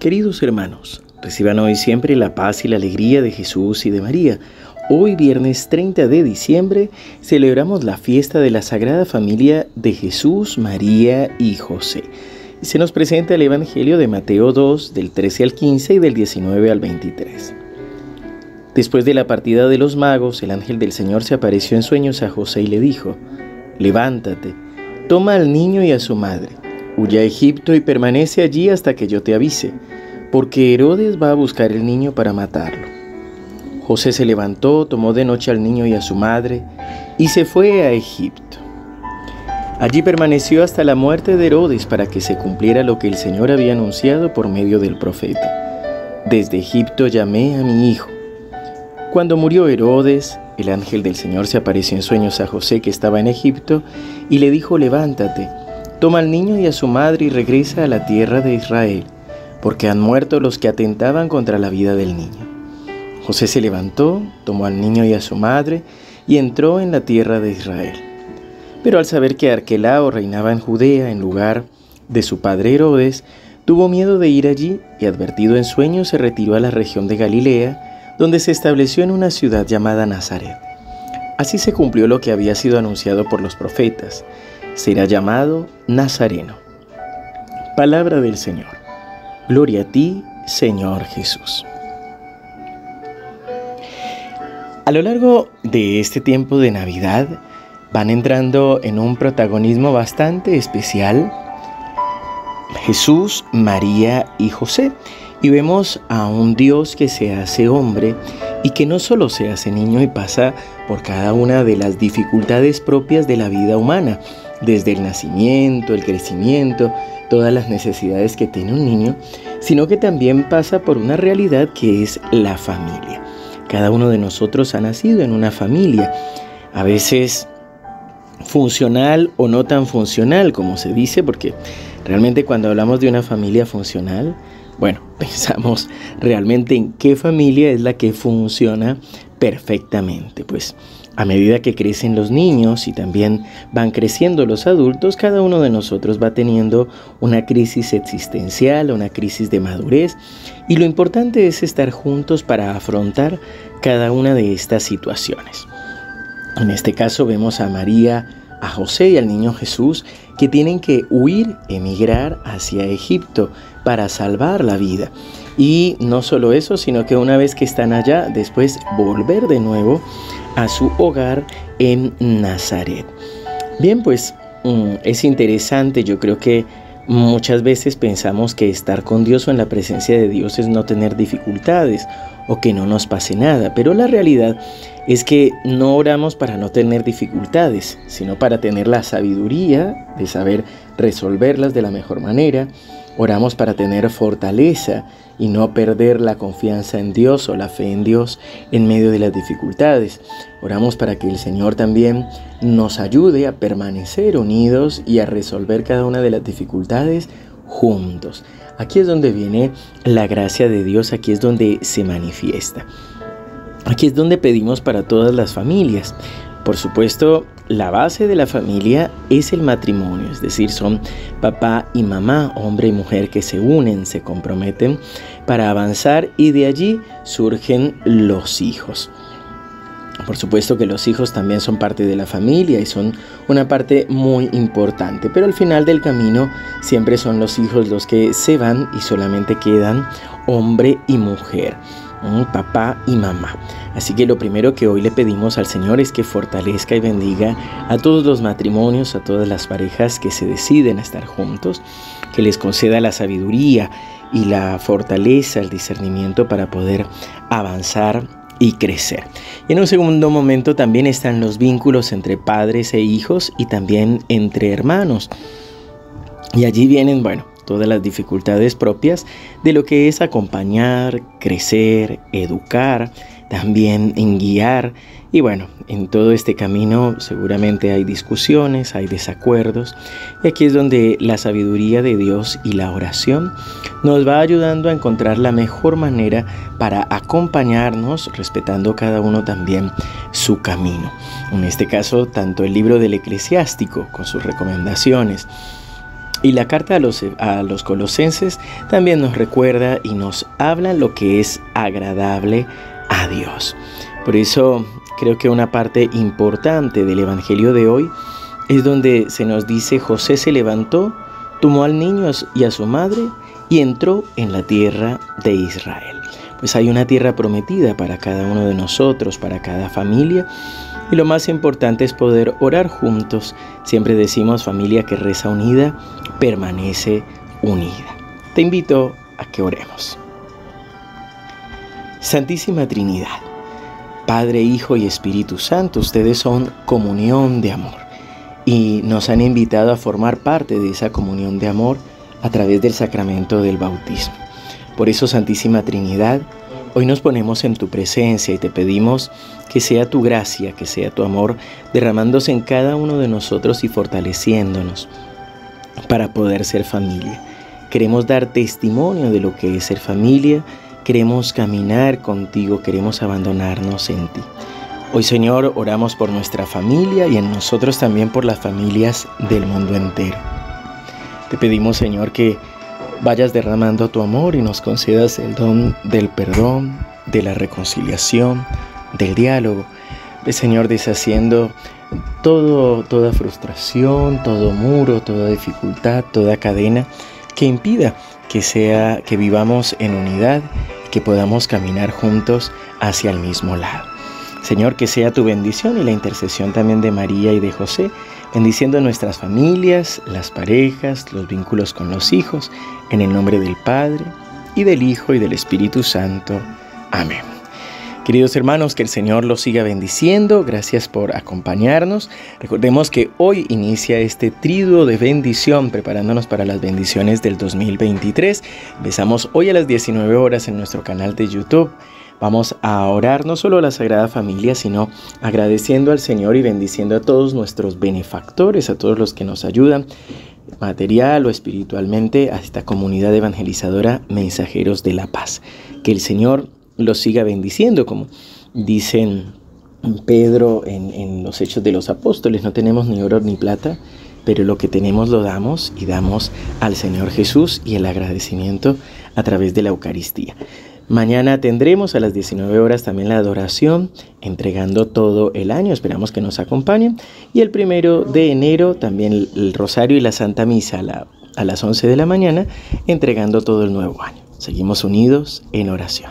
Queridos hermanos, reciban hoy siempre la paz y la alegría de Jesús y de María. Hoy, viernes 30 de diciembre, celebramos la fiesta de la Sagrada Familia de Jesús, María y José. Se nos presenta el Evangelio de Mateo 2, del 13 al 15 y del 19 al 23. Después de la partida de los magos, el ángel del Señor se apareció en sueños a José y le dijo, Levántate, toma al niño y a su madre Huye a Egipto y permanece allí hasta que yo te avise, porque Herodes va a buscar el niño para matarlo. José se levantó, tomó de noche al niño y a su madre, y se fue a Egipto. Allí permaneció hasta la muerte de Herodes para que se cumpliera lo que el Señor había anunciado por medio del profeta. Desde Egipto llamé a mi hijo. Cuando murió Herodes, el ángel del Señor se apareció en sueños a José que estaba en Egipto y le dijo, levántate Toma al niño y a su madre y regresa a la tierra de Israel, porque han muerto los que atentaban contra la vida del niño. José se levantó, tomó al niño y a su madre y entró en la tierra de Israel. Pero al saber que Arquelao reinaba en Judea en lugar de su padre Herodes, tuvo miedo de ir allí y advertido en sueños se retiró a la región de Galilea, donde se estableció en una ciudad llamada Nazaret. Así se cumplió lo que había sido anunciado por los profetas será llamado Nazareno. Palabra del Señor. Gloria a ti, Señor Jesús. A lo largo de este tiempo de Navidad van entrando en un protagonismo bastante especial Jesús, María y José. Y vemos a un Dios que se hace hombre y que no solo se hace niño y pasa por cada una de las dificultades propias de la vida humana, desde el nacimiento, el crecimiento, todas las necesidades que tiene un niño, sino que también pasa por una realidad que es la familia. Cada uno de nosotros ha nacido en una familia, a veces funcional o no tan funcional, como se dice, porque realmente cuando hablamos de una familia funcional, bueno, pensamos realmente en qué familia es la que funciona perfectamente. Pues a medida que crecen los niños y también van creciendo los adultos, cada uno de nosotros va teniendo una crisis existencial, una crisis de madurez y lo importante es estar juntos para afrontar cada una de estas situaciones. En este caso vemos a María, a José y al niño Jesús que tienen que huir, emigrar hacia Egipto para salvar la vida. Y no solo eso, sino que una vez que están allá, después volver de nuevo a su hogar en Nazaret. Bien, pues mm, es interesante, yo creo que muchas veces pensamos que estar con Dios o en la presencia de Dios es no tener dificultades o que no nos pase nada, pero la realidad es que no oramos para no tener dificultades, sino para tener la sabiduría de saber resolverlas de la mejor manera. Oramos para tener fortaleza y no perder la confianza en Dios o la fe en Dios en medio de las dificultades. Oramos para que el Señor también nos ayude a permanecer unidos y a resolver cada una de las dificultades juntos. Aquí es donde viene la gracia de Dios, aquí es donde se manifiesta. Aquí es donde pedimos para todas las familias. Por supuesto, la base de la familia es el matrimonio, es decir, son papá y mamá, hombre y mujer que se unen, se comprometen para avanzar y de allí surgen los hijos. Por supuesto que los hijos también son parte de la familia y son una parte muy importante, pero al final del camino siempre son los hijos los que se van y solamente quedan hombre y mujer papá y mamá. Así que lo primero que hoy le pedimos al Señor es que fortalezca y bendiga a todos los matrimonios, a todas las parejas que se deciden a estar juntos, que les conceda la sabiduría y la fortaleza, el discernimiento para poder avanzar y crecer. En un segundo momento también están los vínculos entre padres e hijos y también entre hermanos. Y allí vienen, bueno, todas las dificultades propias de lo que es acompañar, crecer, educar, también en guiar. Y bueno, en todo este camino seguramente hay discusiones, hay desacuerdos. Y aquí es donde la sabiduría de Dios y la oración nos va ayudando a encontrar la mejor manera para acompañarnos, respetando cada uno también su camino. En este caso, tanto el libro del eclesiástico con sus recomendaciones, Y la carta a los, a los colosenses también nos recuerda y nos habla lo que es agradable a. Por eso creo que una parte importante del Evangelio de hoy es donde se nos dice José se levantó, tomó al niño y a su madre y entró en la tierra de Israel. Pues hay una tierra prometida para cada uno de nosotros, para cada familia. Y lo más importante es poder orar juntos. Siempre decimos familia que reza unida, permanece unida. Te invito a que oremos. Santísima Trinidad, Padre, Hijo y Espíritu Santo, ustedes son comunión de amor y nos han invitado a formar parte de esa comunión de amor a través del sacramento del bautismo. Por eso, Santísima Trinidad, hoy nos ponemos en tu presencia y te pedimos que sea tu gracia, que sea tu amor derramándose en cada uno de nosotros y fortaleciéndonos para poder ser familia. Queremos dar testimonio de lo que es ser familia, queremos caminar contigo, queremos abandonarnos en ti. Hoy Señor oramos por nuestra familia y en nosotros también por las familias del mundo entero. Te pedimos Señor que vayas derramando tu amor y nos concedas el don del perdón, de la reconciliación, del diálogo. Ve Señor deshaciendo todo, toda frustración, todo muro, toda dificultad, toda cadena que impida que sea que vivamos en unidad, que podamos caminar juntos hacia el mismo lado. Señor, que sea tu bendición y la intercesión también de María y de José, bendiciendo nuestras familias, las parejas, los vínculos con los hijos, en el nombre del Padre, y del Hijo, y del Espíritu Santo. Amén. Queridos hermanos, que el Señor los siga bendiciendo. Gracias por acompañarnos. Recordemos que hoy inicia este triduo de bendición, preparándonos para las bendiciones del 2023. Empezamos hoy a las 19 horas en nuestro canal de YouTube. Vamos a orar no solo a la Sagrada Familia, sino agradeciendo al Señor y bendiciendo a todos nuestros benefactores, a todos los que nos ayudan material o espiritualmente a esta comunidad evangelizadora Mensajeros de la Paz. Que el Señor los siga bendiciendo, como dicen Pedro en, en los Hechos de los Apóstoles, no tenemos ni oro ni plata, pero lo que tenemos lo damos y damos al Señor Jesús y el agradecimiento a través de la Eucaristía. Mañana tendremos a las 19 horas también la adoración, entregando todo el año. Esperamos que nos acompañen. Y el primero de enero también el Rosario y la Santa Misa a, a las 11 de la mañana, entregando todo el nuevo año. Seguimos unidos en oración.